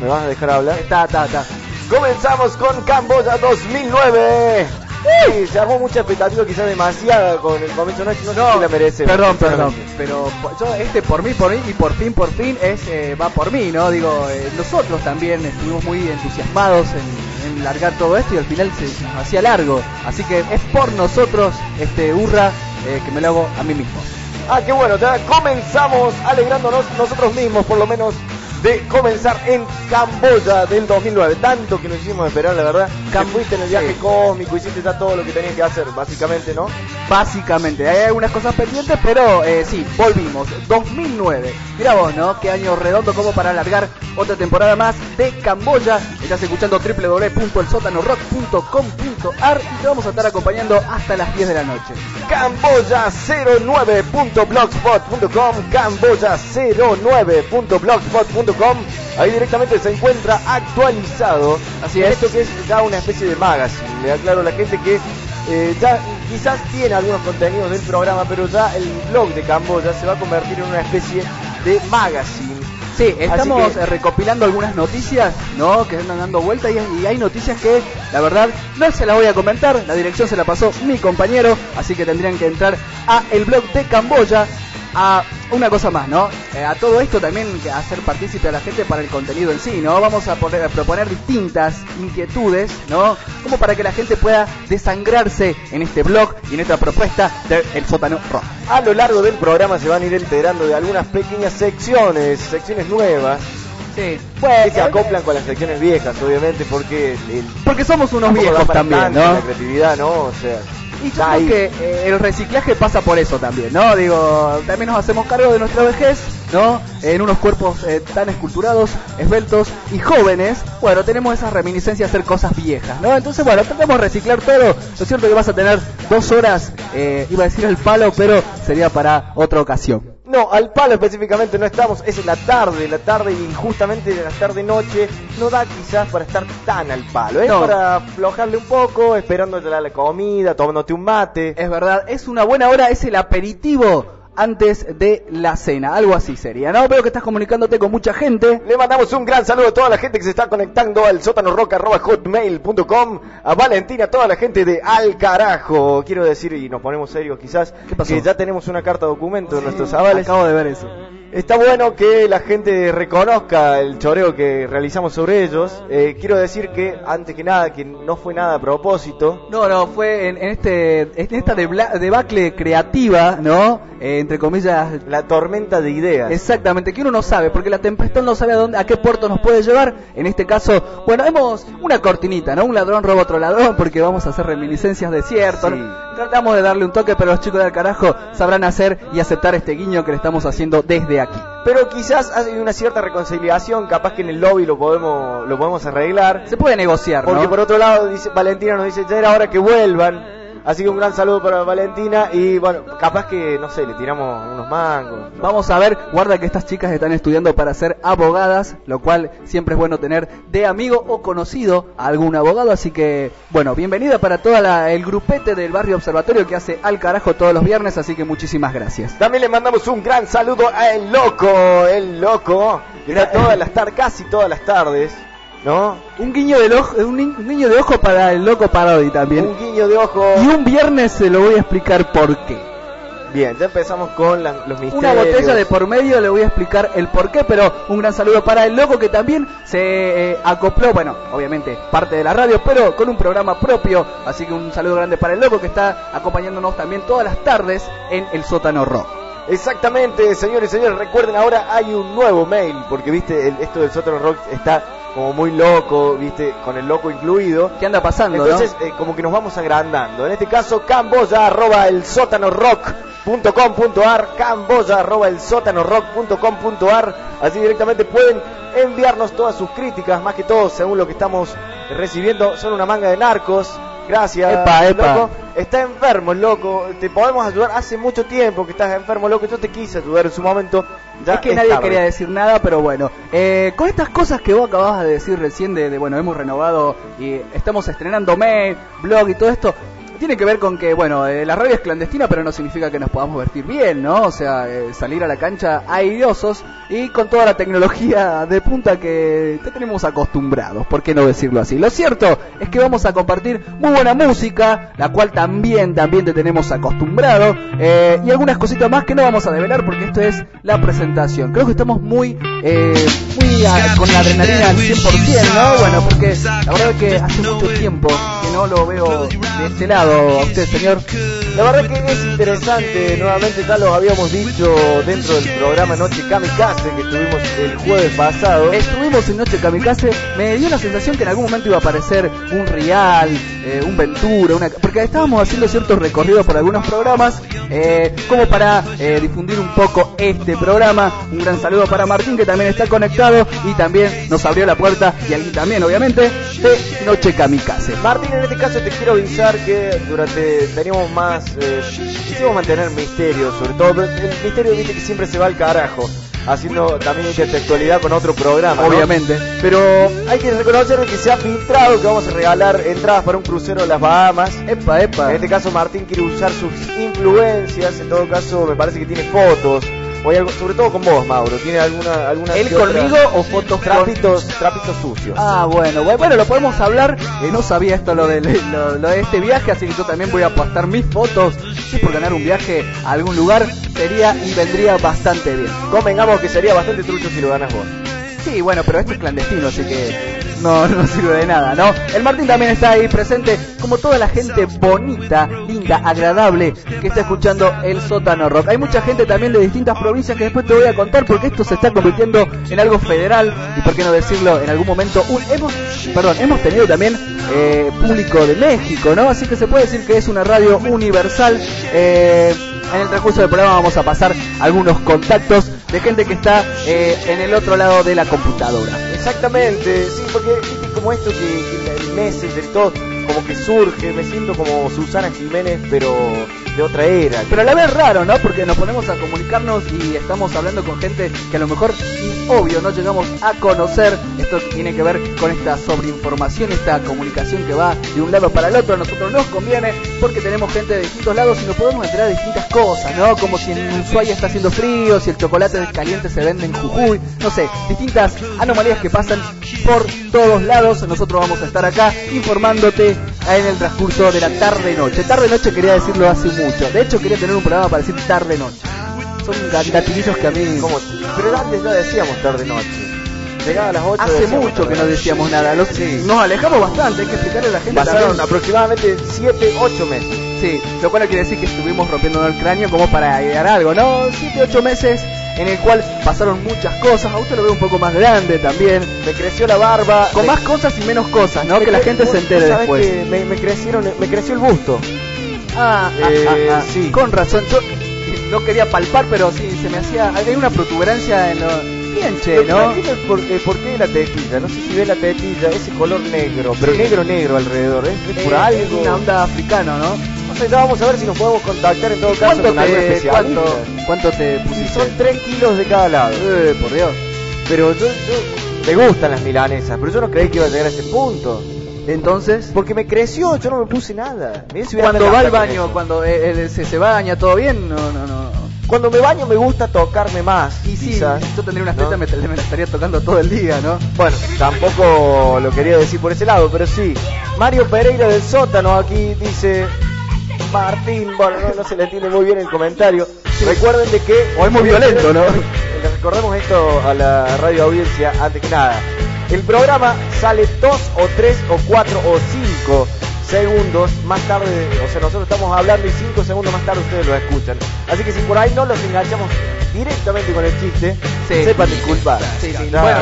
¿Me vas a dejar hablar? Está, está, está. Comenzamos con Camboya 2009. Sí, se armó mucha expectativa, quizás demasiada con el comienzo. No, no, no la merece. Perdón, perdón. Pero yo, este por mí, por mí y por fin, por fin, es eh, va por mí, ¿no? Digo, eh, nosotros también estuvimos muy entusiasmados en, en, largar todo esto y al final se hacía largo. Así que es por nosotros, este hurra, eh, que me lo hago a mí mismo. Ah, qué bueno, ya comenzamos alegrándonos nosotros mismos, por lo menos de comenzar en Camboya del 2009. Tanto que nos hicimos esperar, la verdad. Fuiste en el viaje cósmico, hiciste ya todo lo que tenías que hacer, básicamente, ¿no? Básicamente, hay algunas cosas pendientes, pero eh, sí, volvimos. 2009. Mira vos, ¿no? Qué año redondo como para alargar otra temporada más de Camboya. Estás escuchando www.elsotanorock.com.ar y te vamos a estar acompañando hasta las 10 de la noche. Camboya09.blogspot.com Camboya09.blogspot.com Ahí directamente se encuentra actualizado. Así es. Esto que es ya una especie de magazine. Le aclaro a la gente que eh, ya quizás tiene algunos contenidos del programa, pero ya el blog de Camboya se va a convertir en una especie de magazine. Sí, estamos que... recopilando algunas noticias, ¿no? Que andan dando vuelta y, y, hay noticias que, la verdad, no se las voy a comentar. La dirección se la pasó mi compañero, así que tendrían que entrar a el blog de Camboya. A una cosa más, ¿no? Eh, a todo esto también hacer partícipe a la gente para el contenido en sí, ¿no? Vamos a, poner, a proponer distintas inquietudes, ¿no? Como para que la gente pueda desangrarse en este blog y en esta propuesta del El Sótano Rock. A lo largo del programa se van a ir enterando de algunas pequeñas secciones, secciones nuevas. Sí. Bueno, que se acoplan con las secciones viejas, obviamente, porque... El, porque somos unos viejos también, ¿no? La creatividad, ¿no? O sea... Y yo que eh, el reciclaje pasa por eso también, ¿no? Digo, también nos hacemos cargo de nuestra vejez, ¿no? En unos cuerpos eh, tan esculturados, esbeltos y jóvenes, bueno, tenemos esas reminiscencias de hacer cosas viejas, ¿no? Entonces, bueno, tratamos de reciclar todo. Lo cierto que vas a tener dos horas, eh, iba a decir el palo, pero sería para otra ocasión. No, al palo específicamente no estamos, es la tarde, la tarde y justamente la tarde-noche no da quizás para estar tan al palo, es no. para aflojarle un poco, esperando la comida, tomándote un mate. Es verdad, es una buena hora, es el aperitivo antes de la cena, algo así sería, ¿no? Veo que estás comunicándote con mucha gente. Le mandamos un gran saludo a toda la gente que se está conectando al sótanorock.hotmail.com, a Valentina, a toda la gente de Al Carajo, quiero decir, y nos ponemos serios quizás, que ya tenemos una carta documento en nuestros avales. Acabo de ver eso. Está bueno que la gente reconozca el choreo que realizamos sobre ellos. Eh, quiero decir que, antes que nada, que no fue nada a propósito. No, no, fue en, en este, en esta debacle creativa, ¿no? Eh, entre comillas. La tormenta de ideas. Exactamente, que uno no sabe, porque la tempestad no sabe a, dónde, a qué puerto nos puede llevar. En este caso, bueno, hemos una cortinita, ¿no? Un ladrón roba otro ladrón, porque vamos a hacer reminiscencias de cierto. Sí. Tratamos de darle un toque, pero los chicos del carajo sabrán hacer y aceptar este guiño que le estamos haciendo desde aquí. Pero quizás hay una cierta reconciliación, capaz que en el lobby lo podemos lo podemos arreglar. Se puede negociar, Porque ¿no? por otro lado, dice, Valentina nos dice, ya era hora que vuelvan. Así que un gran saludo para Valentina y bueno, capaz que, no sé, le tiramos unos mangos. Vamos a ver, guarda que estas chicas están estudiando para ser abogadas, lo cual siempre es bueno tener de amigo o conocido a algún abogado, así que bueno, bienvenida para todo el grupete del barrio observatorio que hace al carajo todos los viernes, así que muchísimas gracias. También le mandamos un gran saludo a El Loco, El Loco, que está todas las tardes, casi todas las tardes. ¿No? Un guiño de ojo, un, un, guiño de ojo para el loco Parodi también. Un guiño de ojo. Y un viernes se lo voy a explicar por qué. Bien, ya empezamos con la, los misterios. Una botella de por medio le voy a explicar el por qué, pero un gran saludo para el loco que también se eh, acopló, bueno, obviamente parte de la radio, pero con un programa propio, así que un saludo grande para el loco que está acompañándonos también todas las tardes en el sótano rock. Exactamente, señores y señores, recuerden ahora hay un nuevo mail, porque viste, el, esto del sótano rock está como muy loco, viste, con el loco incluido. ¿Qué anda pasando? Entonces, ¿no? eh, como que nos vamos agrandando. En este caso, camboya arroba el sótano rock.com.ar, camboya arroba el sótano rock.com.ar. Así directamente pueden enviarnos todas sus críticas, más que todo, según lo que estamos recibiendo, son una manga de narcos. Gracias, epa, epa. loco. Está enfermo loco. Te podemos ayudar. Hace mucho tiempo que estás enfermo, loco. Yo te quise ayudar en su momento. Ya es que es nadie tarde. quería decir nada, pero bueno. Eh, con estas cosas que vos acababas de decir recién, de, de, bueno, hemos renovado y estamos estrenando mail, blog y todo esto. Tiene que ver con que, bueno, eh, la radio es clandestina, pero no significa que nos podamos vestir bien, ¿no? O sea, eh, salir a la cancha airiosos y con toda la tecnología de punta que te tenemos acostumbrados, ¿por qué no decirlo así? Lo cierto es que vamos a compartir muy buena música, la cual también, también te tenemos acostumbrado, eh, y algunas cositas más que no vamos a develar porque esto es la presentación. Creo que estamos muy, muy con la adrenalina al 100%, ¿no? Bueno, porque la verdad es que hace mucho tiempo no lo veo de este lado a usted, señor. La verdad que es interesante, nuevamente ya lo habíamos dicho dentro del programa Noche Kamikaze que tuvimos el jueves pasado. Estuvimos en Noche Kamikaze, me dio la sensación que en algún momento iba a aparecer un Real, eh, un Ventura, una... porque estábamos haciendo ciertos recorridos por algunos programas, eh, como para eh, difundir un poco este programa. Un gran saludo para Martín que también está conectado y también nos abrió la puerta, y aquí también obviamente, de Noche Kamikaze. Martín, en este caso te quiero avisar que durante teníamos más, eh, quisimos mantener misterio, sobre todo, el misterio dice que siempre se va al carajo haciendo también intertextualidad con otro programa. Obviamente. Pero hay que reconocer que se ha filtrado que vamos a regalar entradas para un crucero a las Bahamas. Epa, epa. En este caso Martín quiere usar sus influencias, en todo caso me parece que tiene fotos o algo, sobre todo con vos, Mauro. ¿Tiene alguna alguna ¿Él conmigo o fotos trapitos trapitos sucios? Ah, bueno, bueno, lo podemos hablar. Eh, no sabía esto lo de, lo, de este viaje, así que yo también voy a apostar mis fotos. Sí, por ganar un viaje a algún lugar sería y vendría bastante bien. Convengamos que sería bastante trucho si lo ganas vos. Sí, bueno, pero esto es clandestino, así que no, no sirve de nada, ¿no? El Martín también está ahí presente, como toda la gente bonita, linda, agradable que está escuchando el sótano rock. Hay mucha gente también de distintas provincias que después te voy a contar porque esto se está convirtiendo en algo federal y por qué no decirlo en algún momento. hemos, perdón, hemos tenido también eh, público de México, ¿no? Así que se puede decir que es una radio universal. Eh, en el transcurso del programa vamos a pasar algunos contactos de gente que está eh, en el otro lado de la computadora. Exactamente, sí, porque como esto que, que el Messenger y todo, como que surge, me siento como Susana Jiménez, pero otra era. Pero a la vez raro, ¿no? Porque nos ponemos a comunicarnos y estamos hablando con gente que a lo mejor, obvio, no llegamos a conocer. Esto tiene que ver con esta sobreinformación, esta comunicación que va de un lado para el otro. A nosotros nos conviene porque tenemos gente de distintos lados y nos podemos enterar de distintas cosas, ¿no? Como si en Ushuaia está haciendo frío, si el chocolate caliente se vende en Jujuy, no sé, distintas anomalías que pasan por todos lados. Nosotros vamos a estar acá informándote en el transcurso de la tarde-noche. Tarde-noche quería decirlo hace mucho. De hecho, quería tener un programa para decir tarde-noche. Son gatillos que a mí... Como, pero antes ya decíamos tarde-noche. Llegaba a las 8 Hace mucho que no decíamos nada. Los, Nos alejamos bastante, hay que explicarle a la gente. Pasaron aproximadamente 7, 8 meses. Sí, lo cual quiere decir que estuvimos rompiendo el cráneo como para llegar a algo, ¿no? 7, 8 meses en el cual pasaron muchas cosas. A usted lo veo un poco más grande también. Me creció la barba. Con más cosas y menos cosas, ¿no? Que la gente se entere después. Que me, me, crecieron, me creció el busto. Ah, ah, eh, ah, ah, sí. Con razón. Yo no quería palpar, pero sí, se me hacía. Hay una protuberancia en lo. Bien, che, ¿no? Por, eh, por, qué la tetilla? No sé si ve la tetilla, ese color negro, pero negro, negro alrededor. ¿eh? Es por algo. Es una onda africana, ¿no? Vamos a ver si nos podemos contactar en todo caso con algún especialista. ¿cuánto, ¿Cuánto te pusiste? Son 3 kilos de cada lado. Eh, por Dios. Pero yo, yo, me gustan las milanesas, pero yo no creí que iba a llegar a ese punto. Entonces, porque me creció, yo no me puse nada. cuando va al baño, cuando él, se, se baña, todo bien, no, no, no. Cuando me baño me gusta tocarme más. Y sí, yo tendría una tetas me, me, estaría tocando todo el día, ¿no? Bueno, tampoco lo quería decir por ese lado, pero sí. Mario Pereira del sótano aquí dice, Martín, bueno, no, se le entiende muy bien el comentario. Recuerden de que... O es muy violento, ¿no? Le recordemos esto a la radio audiencia antes que nada. El programa sale dos o tres o cuatro o cinco segundos más tarde, o sea, nosotros estamos hablando y cinco segundos más tarde ustedes lo escuchan. Así que si por ahí no los enganchamos directamente con el chiste, sepan disculpar. Sí, sí, bueno,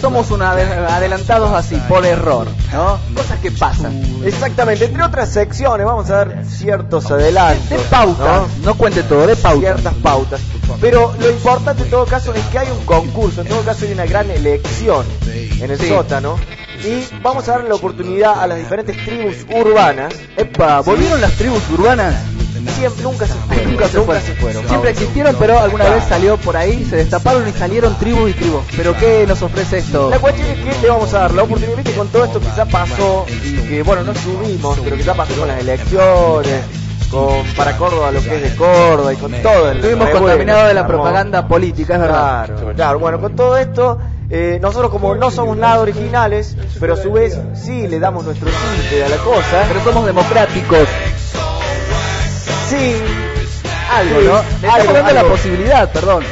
somos un adelantados así, por error, ¿no? Cosas que pasan. Exactamente, entre otras secciones vamos a dar ciertos adelantos. De pautas, ¿no? cuente todo, de pautas. Ciertas pautas. Pero lo importante en todo caso es que hay un concurso, en todo caso hay una gran elección en el sótano y vamos a darle la oportunidad a las diferentes tribus urbanas. Epa, ¿volvieron las tribus urbanas? siempre, nunca se fueron. Nunca se fueron. fueron. Siempre existieron, pero alguna vez salió por ahí, se destaparon y salieron tribus y tribus. Pero ¿qué nos ofrece esto? La cuestión es que le vamos a dar la oportunidad, viste, con todo esto que ya pasó y que, bueno, no subimos, pero ya pasó con las elecciones, con para Córdoba lo que es de Córdoba y con todo el Estuvimos contaminados de la se propaganda política, es verdad. Claro, claro, bueno, con todo esto, eh, nosotros como no somos nada originales, pero a su vez sí le damos nuestro tinte a la cosa, Pero somos democráticos. sí, Algo, Sí, ¿no? Le estamos algo, dando la posibilidad, perdón.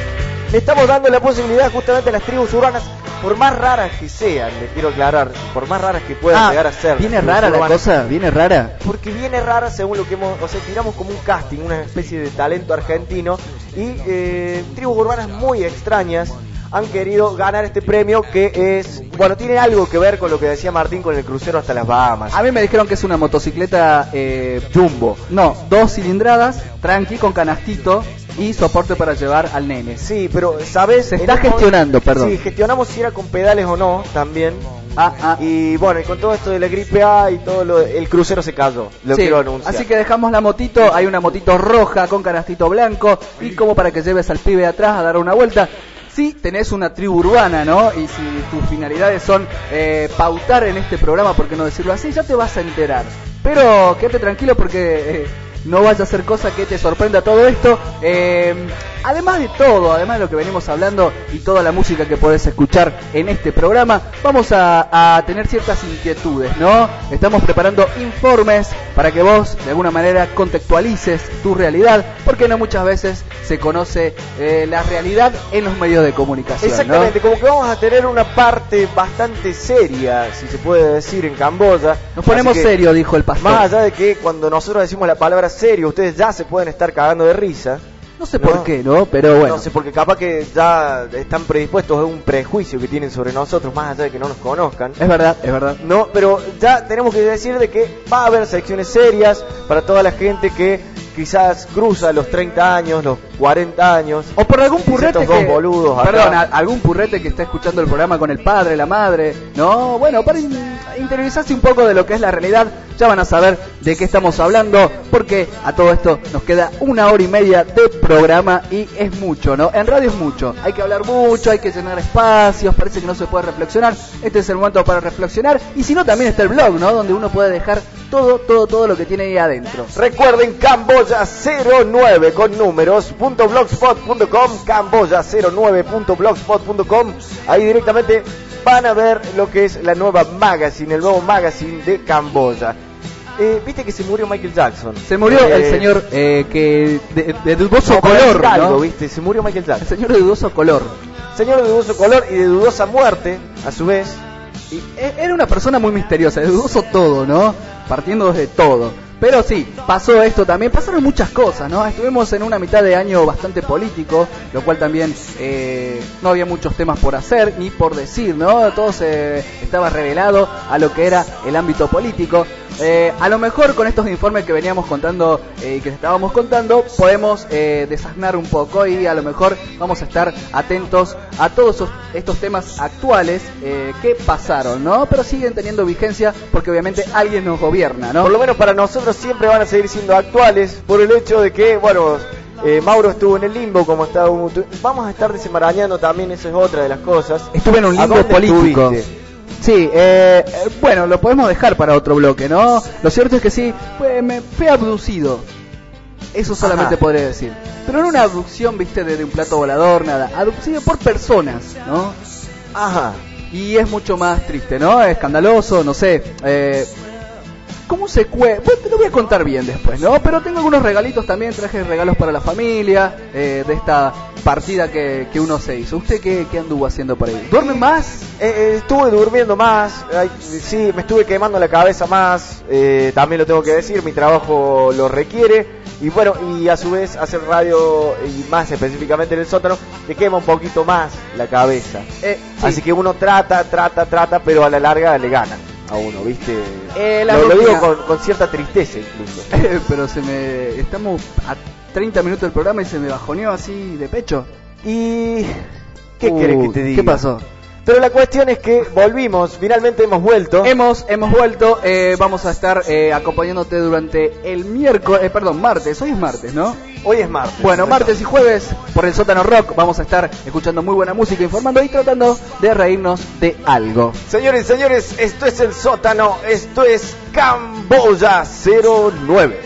le estamos dando la posibilidad justamente a las tribus urbanas, por más raras que sean, les quiero aclarar, por más raras que puedan llegar a ser. Ah, viene rara la cosa, viene rara. Porque viene rara según lo que hemos, o sea, tiramos como un casting, una especie de talento argentino y eh, tribus urbanas muy extrañas han querido ganar este premio que es, bueno, tiene algo que ver con lo que decía Martín con el crucero hasta las Bahamas. A mí me dijeron que es una motocicleta eh, Jumbo. No, dos cilindradas, tranqui, con canastito y soporte para llevar al nene. Sí, pero, ¿sabes? Se está gestionando, perdón. Sí, gestionamos si era con pedales o no también. Ah, ah. Y bueno, y con todo esto de la gripe A y todo lo, el crucero se cayó, lo Sí, quiero anunciar. Así que dejamos la motito, hay una motito roja con canastito blanco y como para que lleves al pibe atrás a dar una vuelta. Si tenés una tribu urbana, ¿no? Y si tus finalidades son eh, pautar en este programa, por qué no decirlo así, ya te vas a enterar. Pero quédate tranquilo porque eh, no vaya a ser cosa que te sorprenda todo esto. Eh, además de todo, además de lo que venimos hablando y toda la música que podés escuchar en este programa, vamos a, a tener ciertas inquietudes, ¿no? Estamos preparando informes para que vos de alguna manera contextualices tu realidad, porque no muchas veces se conoce eh, la realidad en los medios de comunicación. ¿no? Exactamente, como que vamos a tener una parte bastante seria, si se puede decir, en Camboya. Nos ponemos que, serio, dijo el pastor. Más allá de que cuando nosotros decimos la palabra serio, ustedes ya se pueden estar cagando de risa. No sé ¿no? por qué, ¿no? Pero bueno. No sé, porque capaz que ya están predispuestos a un prejuicio que tienen sobre nosotros, más allá de que no nos conozcan. Es verdad, es verdad. No, pero ya tenemos que decir de que va a haber secciones serias para toda la gente que quizás cruza los 30 años, los 40 años. O por algún purrete estos dos boludos perdón, a- algún purrete que está escuchando el programa con el padre, la madre, no, bueno, para in- interiorizarse un poco de lo que es la realidad, ya van a saber de qué estamos hablando, porque a todo esto nos queda una hora y media de programa y es mucho, ¿no? En radio es mucho, hay que hablar mucho, hay que llenar espacios, parece que no se puede reflexionar, este es el momento para reflexionar, y si no también está el blog, ¿no? Donde uno puede dejar todo, todo, todo lo que tiene ahí adentro. Recuerden Camboya 09 con números punto blogspot.com Camboya 09.blogspot.com ahí directamente van a ver lo que es la nueva magazine, el nuevo magazine de Camboya. Eh, Viste que se murió Michael Jackson. Se murió el Eh, señor eh, que de, de dudoso color, decir algo, ¿no? ¿viste? Se murió Michael El Jackson. señor de dudoso color. Señor de dudoso color y de dudosa muerte, a su vez. Y e- era una persona muy misteriosa, de dudoso todo, ¿no? Partiendo desde todo. Pero sí, pasó esto también, pasaron muchas cosas, ¿no? Estuvimos en una mitad de año bastante político, lo cual también eh, no había muchos temas por hacer ni por decir, ¿no? Todo se estaba revelado a lo que era el ámbito político. Eh, a lo mejor con estos informes que veníamos contando eh, y que estábamos contando, podemos eh, desasnar un poco y a lo mejor vamos a estar atentos a todos esos- estos temas actuales eh, que pasaron, ¿no? Pero siguen teniendo vigencia porque obviamente alguien nos gobierna, ¿no? Por lo menos para nosotros siempre van a seguir siendo actuales por el hecho de que, bueno, eh, Mauro estuvo en el limbo como está. Vamos a estar desenmarañando también, eso es otra de las cosas. Estuve en un ¿A limbo político. estuviste? Sí, eh, bueno, lo podemos dejar para otro bloque, ¿no? Lo cierto es que sí, pues, me fui abducido. Eso solamente Ajá. podría decir. Pero no una abducción, viste, de, de un plato volador, nada. Abducido por personas, ¿no? Ajá. Y es mucho más triste, ¿no? Escandaloso, no sé. Eh, ¿Cómo se cue... Bueno, te lo voy a contar bien después, ¿no? Pero tengo algunos regalitos también, traje regalos para la familia, eh, de esta partida que, que uno se hizo. ¿Usted qué, qué anduvo haciendo por ahí? ¿Duerme más? Eh, eh, estuve durmiendo más, ay, sí, me estuve quemando la cabeza más, eh, también lo tengo que decir, mi trabajo lo requiere, y bueno, y a su vez hacer radio, y más específicamente en el sótano, te quema un poquito más la cabeza. Eh, sí. Así que uno trata, trata, trata, pero a la larga le gana a uno, ¿viste? Eh, la lo, digo con, con cierta tristeza incluso. Pero se me... Estamos a 30 minutos del programa y se me bajoneó así de pecho. ¿Y qué Uh, querés que te diga? ¿Qué pasó? Pero la cuestión es que volvimos, finalmente hemos vuelto. Hemos, hemos vuelto, eh, vamos a estar eh, acompañándote durante el miércoles, eh, perdón, martes, hoy es martes, ¿no? Hoy es martes. Bueno, martes y jueves por el sótano rock vamos a estar escuchando muy buena música, informando y tratando de reírnos de algo. Señores señores, esto es el sótano, esto es Camboya 09.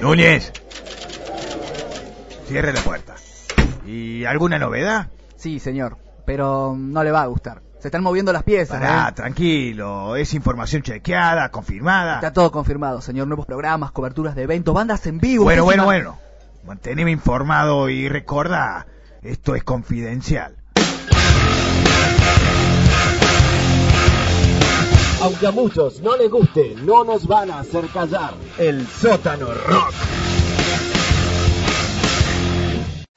Núñez. Cierre la puerta. ¿Y alguna novedad? Sí, señor, pero no le va a gustar. Se están moviendo las piezas. Pará, ¿eh? tranquilo. Es información chequeada, confirmada. Está todo confirmado, señor. Nuevos programas, coberturas de eventos, bandas en vivo. Bueno, bueno, bueno. Manteneme informado y recuerda, esto es confidencial. Aunque a muchos no les guste, no nos van a hacer callar. El sótano rock.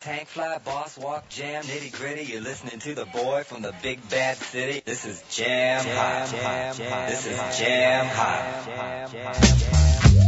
Tank fly, boss walk, jam, nitty gritty. You're listening to the boy from the big bad city. This is jam, hot. This is jam hot. To the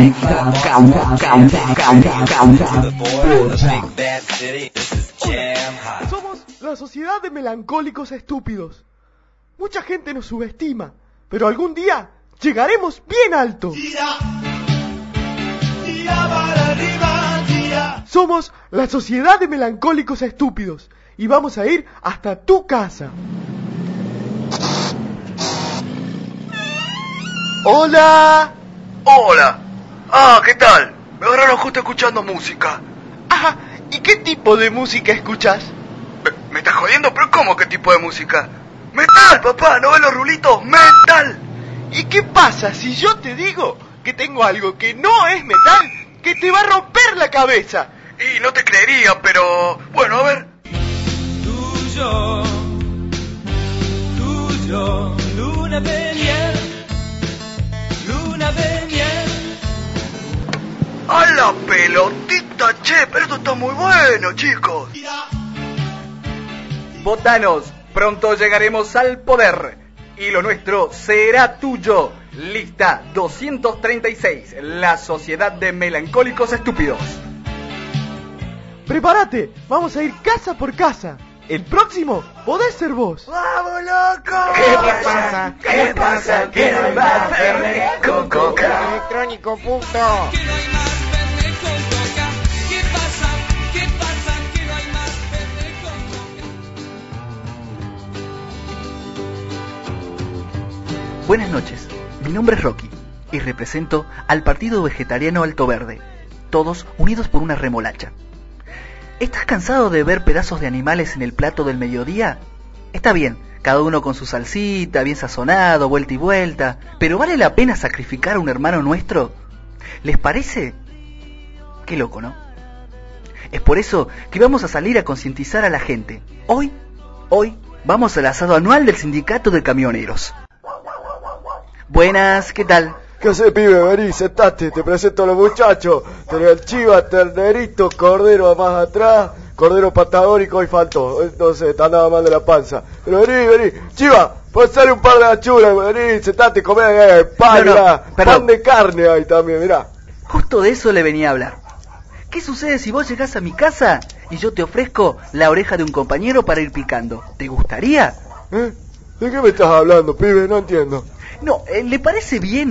boy from the big bad city. This is Jam Hot. Somos la sociedad de melancólicos estúpidos. Mucha gente nos subestima, pero algún día llegaremos bien alto. Somos la sociedad de melancólicos estúpidos y vamos a ir hasta tu casa. Hola. Hola. Ah, ¿qué tal? Me agarraron justo escuchando música. Ajá, ¿y qué tipo de música escuchas? ¿Me, me estás jodiendo? ¿Pero cómo qué tipo de música? ¡Metal, papá! ¿No ves los rulitos? ¡Metal! ¿Y qué pasa si yo te digo que tengo algo que no es metal, que te va a romper la cabeza? Y no te creería, pero... Bueno, a ver. tuyo, tuyo, luna de miel, luna de. ¡A la pelotita, che! Pero esto está muy bueno, chicos. Botanos, pronto llegaremos al poder y lo nuestro será tuyo. Lista 236, la sociedad de melancólicos estúpidos. Prepárate, vamos a ir casa por casa. El próximo podés ser vos. ¡Vamos, loco! ¿Qué pasa? ¿Qué pasa? Que no hay más con coca. Electrónico punto. Buenas noches, mi nombre es Rocky y represento al Partido Vegetariano Alto Verde, todos unidos por una remolacha. ¿Estás cansado de ver pedazos de animales en el plato del mediodía? Está bien, cada uno con su salsita, bien sazonado, vuelta y vuelta, pero ¿vale la pena sacrificar a un hermano nuestro? ¿Les parece? Qué loco, ¿no? Es por eso que vamos a salir a concientizar a la gente. Hoy, hoy, vamos al asado anual del sindicato de camioneros. Buenas, ¿qué tal? ¿Qué haces, pibe? Vení, sentate, te presento a los muchachos. Tenés el chiva, ternerito, cordero más atrás, cordero patagónico y faltó. Entonces, está nada mal de la panza. Pero vení, vení. Chiva, pasale un par de achuras, vení, sentate, comé eh, pan, No, no, pan de carne ahí también, mirá. Justo de eso le venía a hablar. ¿Qué sucede si vos llegás a mi casa y yo te ofrezco la oreja de un compañero para ir picando? ¿Te gustaría? ¿Eh? ¿De qué me estás hablando, pibe? No entiendo. No, eh, ¿le parece bien